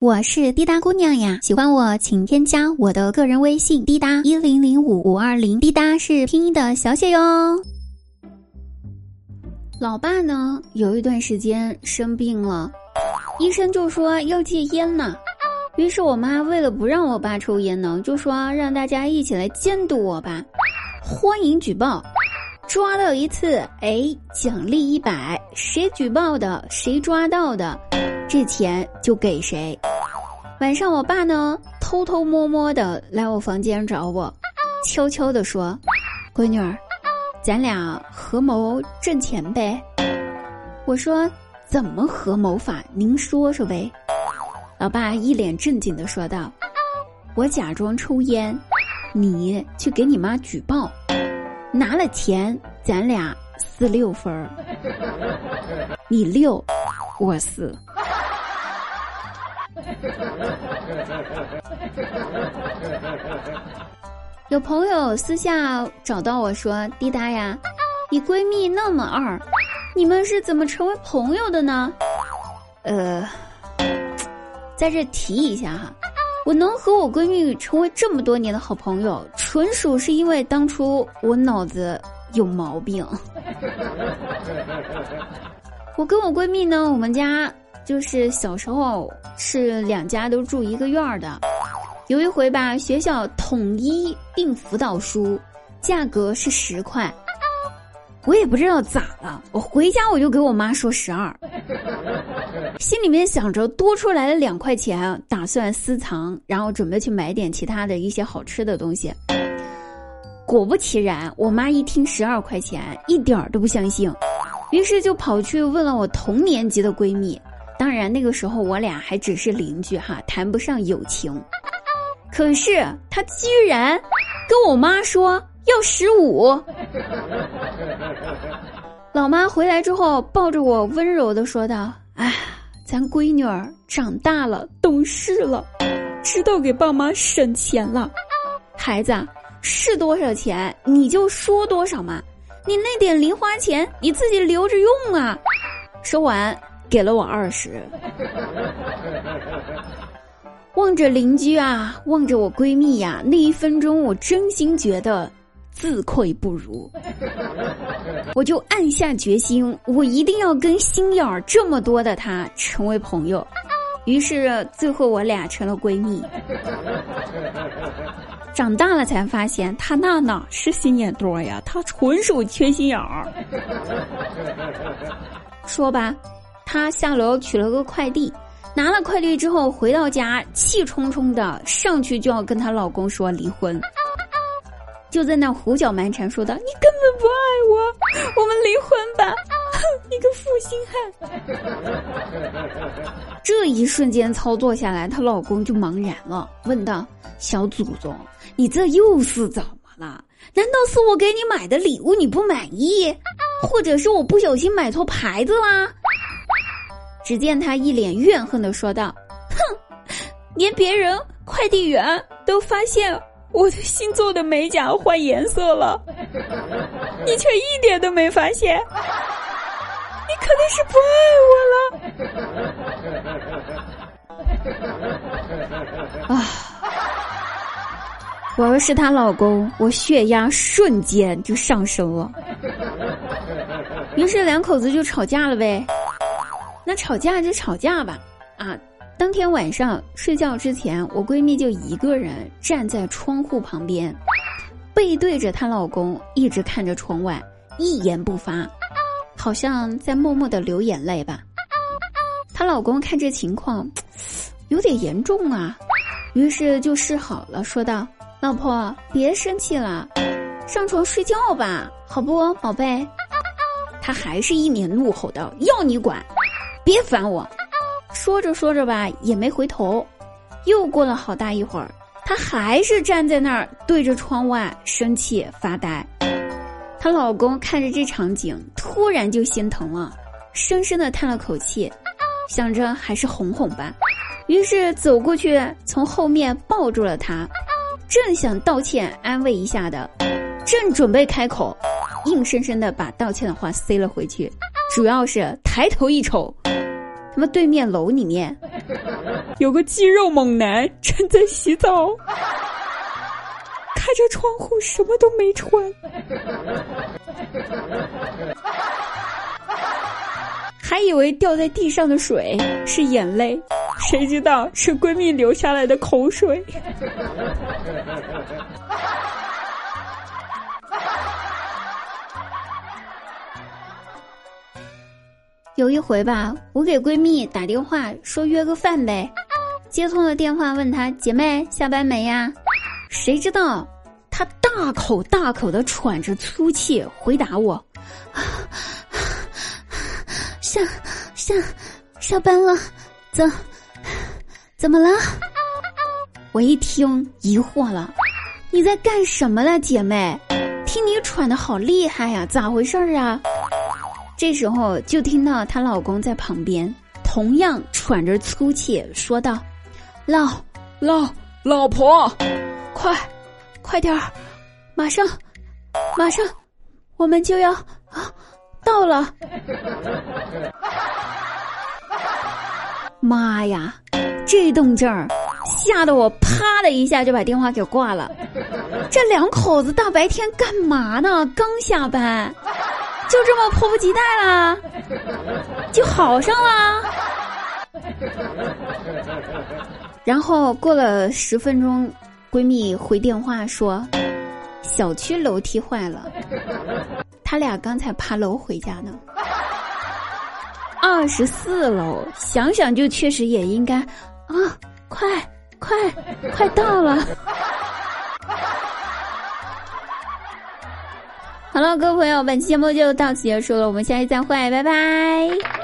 我是滴答姑娘呀，喜欢我请添加我的个人微信滴答一零零五五二零，滴答是拼音的小写哟。老爸呢，有一段时间生病了，医生就说要戒烟呢。于是我妈为了不让我爸抽烟呢，就说让大家一起来监督我爸，欢迎举报，抓到一次，哎，奖励一百，谁举报的，谁抓到的。这钱就给谁。晚上，我爸呢偷偷摸摸的来我房间找我，悄悄的说：“闺女儿，咱俩合谋挣钱呗。”我说：“怎么合谋法？您说说呗。”老爸一脸正经的说道：“我假装抽烟，你去给你妈举报，拿了钱，咱俩四六分儿，你六，我四。” 有朋友私下找到我说：“滴答呀，你闺蜜那么二，你们是怎么成为朋友的呢？”呃，在这提一下哈，我能和我闺蜜成为这么多年的好朋友，纯属是因为当初我脑子有毛病。我跟我闺蜜呢，我们家。就是小时候是两家都住一个院儿的，有一回吧，学校统一订辅导书，价格是十块，我也不知道咋了，我回家我就给我妈说十二，心里面想着多出来了两块钱，打算私藏，然后准备去买点其他的一些好吃的东西。果不其然，我妈一听十二块钱，一点儿都不相信，于是就跑去问了我同年级的闺蜜。当然，那个时候我俩还只是邻居哈，谈不上友情。可是他居然跟我妈说要十五。老妈回来之后，抱着我温柔的说道：“哎，咱闺女儿长大了，懂事了，知道给爸妈省钱了。孩子是多少钱你就说多少嘛，你那点零花钱你自己留着用啊。”说完。给了我二十，望着邻居啊，望着我闺蜜呀，那一分钟我真心觉得自愧不如，我就暗下决心，我一定要跟心眼儿这么多的她成为朋友。于是最后我俩成了闺蜜。长大了才发现，她那哪是心眼多呀，她纯属缺心眼儿。说吧。她下楼取了个快递，拿了快递之后回到家，气冲冲的上去就要跟她老公说离婚，就在那胡搅蛮缠说道：“你根本不爱我，我们离婚吧！” 你个负心汉！这一瞬间操作下来，她老公就茫然了，问道：“小祖宗，你这又是怎么了？难道是我给你买的礼物你不满意，或者是我不小心买错牌子啦？”只见他一脸怨恨的说道：“哼，连别人快递员都发现我的新做的美甲换颜色了，你却一点都没发现，你肯定是不爱我了。”啊！我要是她老公，我血压瞬间就上升了。于是两口子就吵架了呗。那吵架就吵架吧，啊！当天晚上睡觉之前，我闺蜜就一个人站在窗户旁边，背对着她老公，一直看着窗外，一言不发，好像在默默的流眼泪吧。她老公看这情况，有点严重啊，于是就示好了，说道：“老婆，别生气了，上床睡觉吧，好不，宝贝？”她还是一脸怒吼道：“要你管！”别烦我，说着说着吧，也没回头。又过了好大一会儿，她还是站在那儿对着窗外生气发呆。她老公看着这场景，突然就心疼了，深深的叹了口气，想着还是哄哄吧，于是走过去，从后面抱住了她，正想道歉安慰一下的，正准备开口，硬生生的把道歉的话塞了回去。主要是抬头一瞅，他妈对面楼里面。有个肌肉猛男正在洗澡，开着窗户，什么都没穿，还以为掉在地上的水是眼泪，谁知道是闺蜜流下来的口水。有一回吧，我给闺蜜打电话说约个饭呗，接通了电话问她姐妹下班没呀？谁知道她大口大口的喘着粗气回答我：下下下班了，怎怎么了？我一听疑惑了，你在干什么呢，姐妹？听你喘的好厉害呀，咋回事儿啊？这时候就听到她老公在旁边，同样喘着粗气说道：“老老老婆，快快点儿，马上马上，我们就要啊到了。”妈呀，这动静儿吓得我啪的一下就把电话给挂了。这两口子大白天干嘛呢？刚下班。就这么迫不及待啦，就好上了。然后过了十分钟，闺蜜回电话说，小区楼梯坏了，他俩刚才爬楼回家呢。二十四楼，想想就确实也应该啊，快快快到了。好了，各位朋友，本期节目就到此结束了，我们下期再会，拜拜。